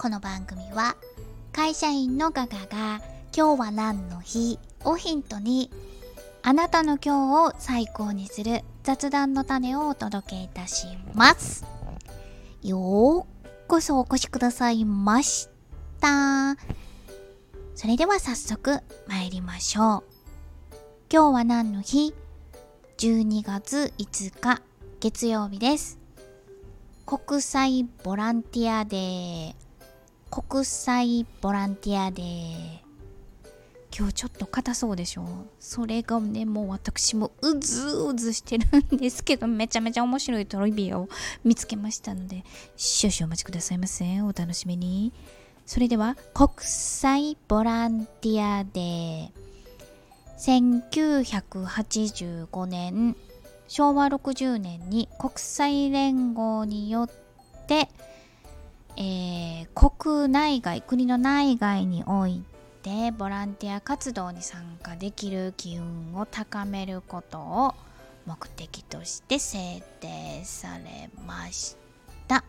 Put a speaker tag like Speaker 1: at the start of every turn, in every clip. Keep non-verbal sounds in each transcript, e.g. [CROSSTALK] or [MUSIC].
Speaker 1: この番組は会社員のガガが今日は何の日をヒントにあなたの今日を最高にする雑談の種をお届けいたします。ようこそお越しくださいました。それでは早速参りましょう。今日は何の日 ?12 月5日月曜日です。国際ボランティアデー。国際ボランティアデー。今日ちょっと硬そうでしょ？それがねもう私もうずうずしてるんですけどめちゃめちゃ面白いトリビアを見つけましたので少々お待ちくださいませ。お楽しみに。それでは国際ボランティアデー。1985年昭和60年に国際連合によって、えー、国内外国の内外においてボランティア活動に参加できる機運を高めることを目的として制定されました。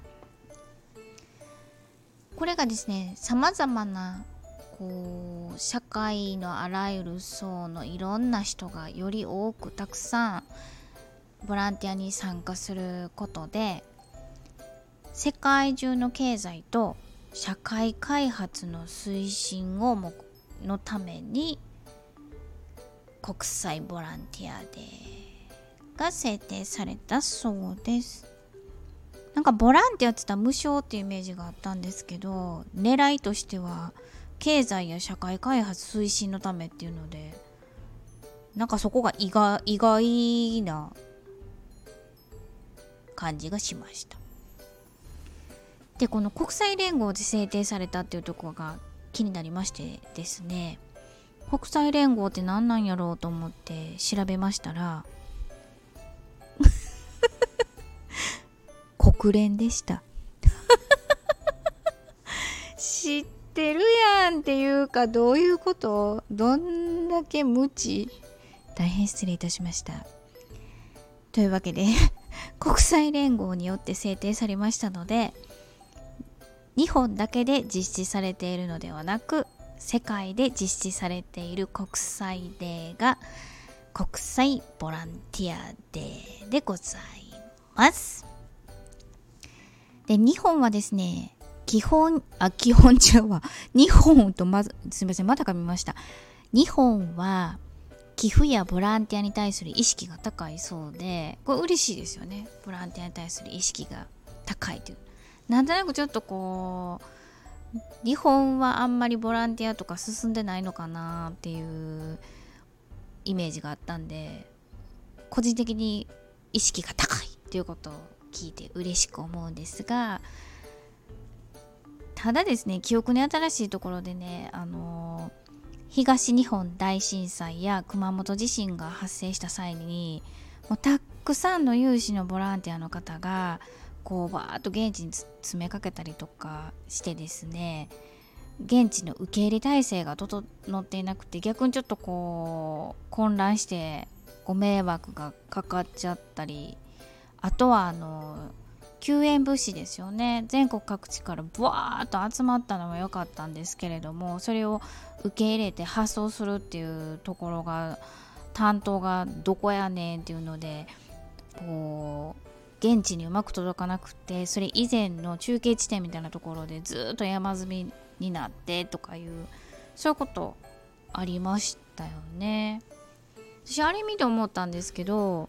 Speaker 1: これがですねさまざまなこう社会のあらゆる層のいろんな人がより多くたくさんボランティアに参加することで世界中の経済と社会開発の推進をものために国際ボランティアデーが制定されたそうです。なんかボランティアって言ったら無償っていうイメージがあったんですけど狙いとしては経済や社会開発推進のためっていうのでなんかそこが意外意外な感じがしました。でこの国際連合で制定されたっていうところが気になりましてですね。国際連合って何なんやろうと思って調べましたら [LAUGHS] 国連でした。知ってるやんっていうかどういうこと？どんだけ無知？大変失礼いたしました。というわけで [LAUGHS] 国際連合によって制定されましたので日本だけで実施されているのではなく世界で実施されている国際デーが国際ボランティアデーでございます。で日本はですね基本あ基本中は [LAUGHS] 日本とまずすみませんまたかみました。日本は寄付やボランティアに対する意識が高いそうでこれ嬉しいですよね。ボランティアに対する意識が高いという。なんとなくちょっとこう日本はあんまりボランティアとか進んでないのかなっていうイメージがあったんで個人的に意識が高いっていうことを聞いて嬉しく思うんですがただですね記憶に新しいところでねあの東日本大震災や熊本地震が発生した際にもうたくさんの有志のボランティアの方がこうバーッと現地に詰めかけたりとかしてですね現地の受け入れ体制が整っていなくて逆にちょっとこう混乱してご迷惑がかかっちゃったりあとはあの救援物資ですよね。全国各地からブワーッと集まったのは良かったんですけれどもそれを受け入れて発送するっていうところが担当がどこやねんっていうのでこう現地にうまく届かなくてそれ以前の中継地点みたいなところでずっと山積みになってとかいうそういうことありましたよね。私あれ見て思ったんですけど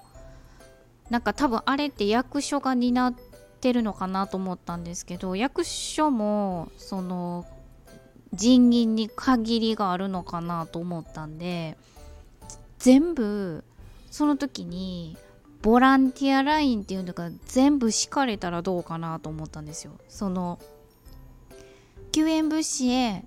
Speaker 1: なんか多分あれって役所が担ってるのかなと思ったんですけど役所もその人員に限りがあるのかなと思ったんで全部その時にボランティアラインっていうのが全部敷かれたらどうかなと思ったんですよ。その救援物資へ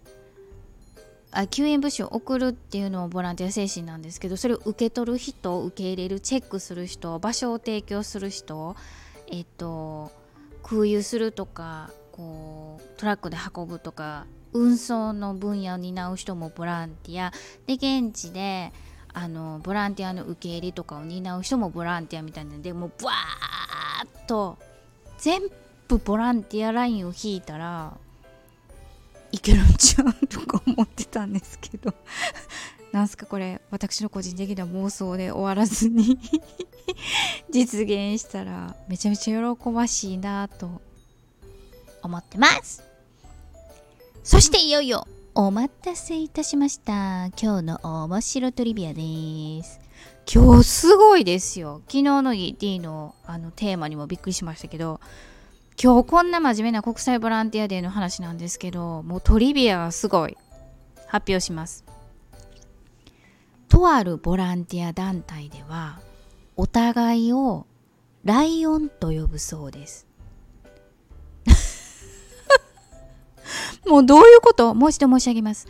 Speaker 1: あ救援物資を送るっていうのもボランティア精神なんですけどそれを受け取る人受け入れるチェックする人場所を提供する人えっと空輸するとかこうトラックで運ぶとか運送の分野を担う人もボランティアで現地であのボランティアの受け入れとかを担う人もボランティアみたいなんでもうバーッと全部ボランティアラインを引いたらいけるんちゃうとか思ってたんですけど [LAUGHS] なんすかこれ私の個人的な妄想で終わらずに [LAUGHS] 実現したらめちゃめちゃ喜ばしいなと思ってます。そしていよいよお待たせいたしました。今日の面白トリビアです。今日すごいですよ。昨日の ET のあのテーマにもびっくりしましたけど今日こんな真面目な国際ボランティアデーの話なんですけどもうトリビアがすごい。発表します。とあるボランティア団体ではお互いをライオンと呼ぶそうです。もうどういうこと？もう一度申し上げます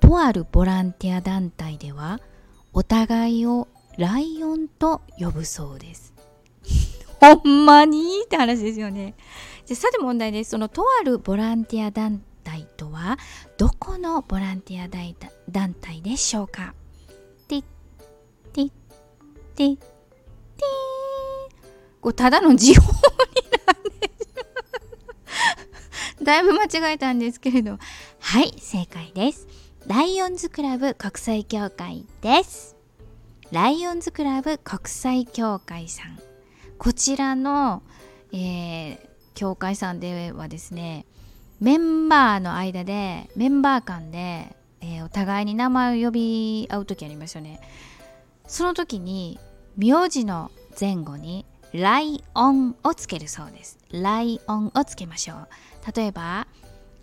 Speaker 1: とあるボランティア団体ではお互いをライオンと呼ぶそうです。[LAUGHS] ほんまに？って話ですよね。じゃさて問題です。そのとあるボランティア団体とはどこのボランティア団体でしょうか？ティッティッティッティこれただの時報だいぶ間違えたんですけれど。はい正解です。ライオンズクラブ国際協会です。ライオンズクラブ国際協会さん。こちらの、えー、協会さんではですねメンバーの間でメンバー間で、えー、お互いに名前を呼び合う時ありますよね。その時に名字の前後にライオンをつけるそうです。ライオンをつけましょう。例えば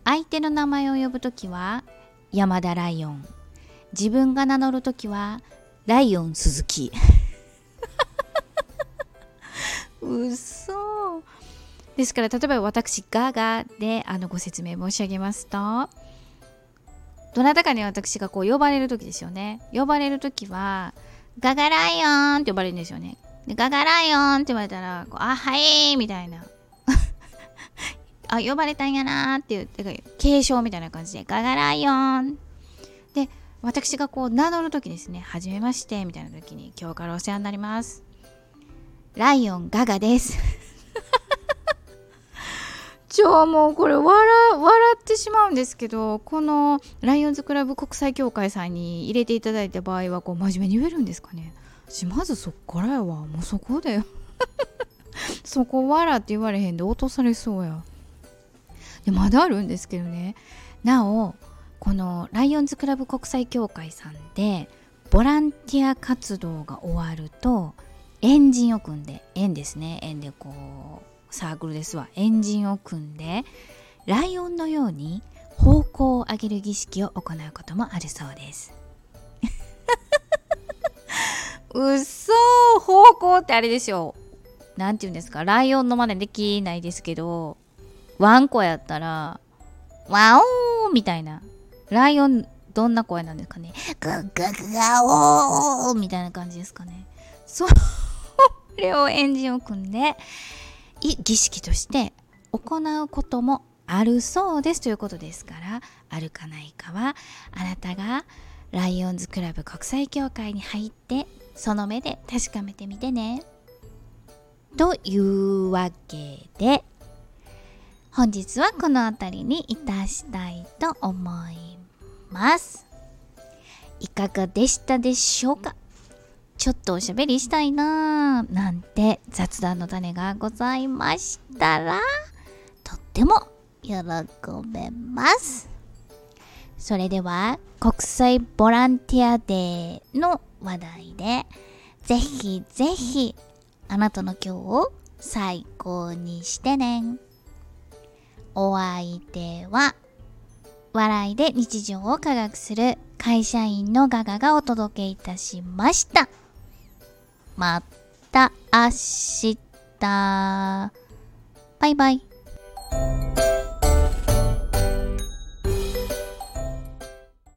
Speaker 1: 相手の名前を呼ぶ時は山田ライオン。自分が名乗る時はライオン鈴木。[LAUGHS] 嘘。ですから例えば私ガガであのご説明申し上げますとどなたかに私がこう呼ばれる時ですよね。呼ばれる時はガガライオンって呼ばれるんですよね。ガガライオンって言われたらあはいみたいな。あ呼ばれたんやなーっていうてか継承みたいな感じでガガライオンで私がこう名乗る時ですね、はじめましてみたいな時に今日からお世話になります。ライオンガガです。ちょ、もうこれ笑、笑ってしまうんですけど、このライオンズクラブ国際協会さんに入れていただいた場合は、こう真面目に言えるんですかね？しまずそっからやわ。もうそこだよ。[LAUGHS] そこ笑って言われへんで落とされそうや。でまだあるんですけどね。なお、このライオンズクラブ国際協会さんでボランティア活動が終わるとエンジンを組んで円ですね。円でこうサークルですわ。エンジンを組んでライオンのように方向を上げる儀式を行うこともあるそうです。[LAUGHS] うそ方向ってあれですよ何て言うんですか。ライオンの真似できないですけど。ワンコやったらワオーみたいなライオン、どんな声なんですかねガガガオーみたいな感じですかね。それをエンジンを組んで、儀式として行うこともあるそうですということですから、あるかないかは、あなたがライオンズクラブ国際協会に入って、その目で確かめてみてね。というわけで、本日はこの辺りにいたしたいと思います。いかがでしたでしょうか？ちょっとおしゃべりしたいなーなんて雑談の種がございましたらとっても喜べます。それでは国際ボランティアデーの話題でぜひぜひあなたの今日を最高にしてね。お相手は笑いで日常を科学する会社員のガガがお届けいたしました。また明日。バイバイ。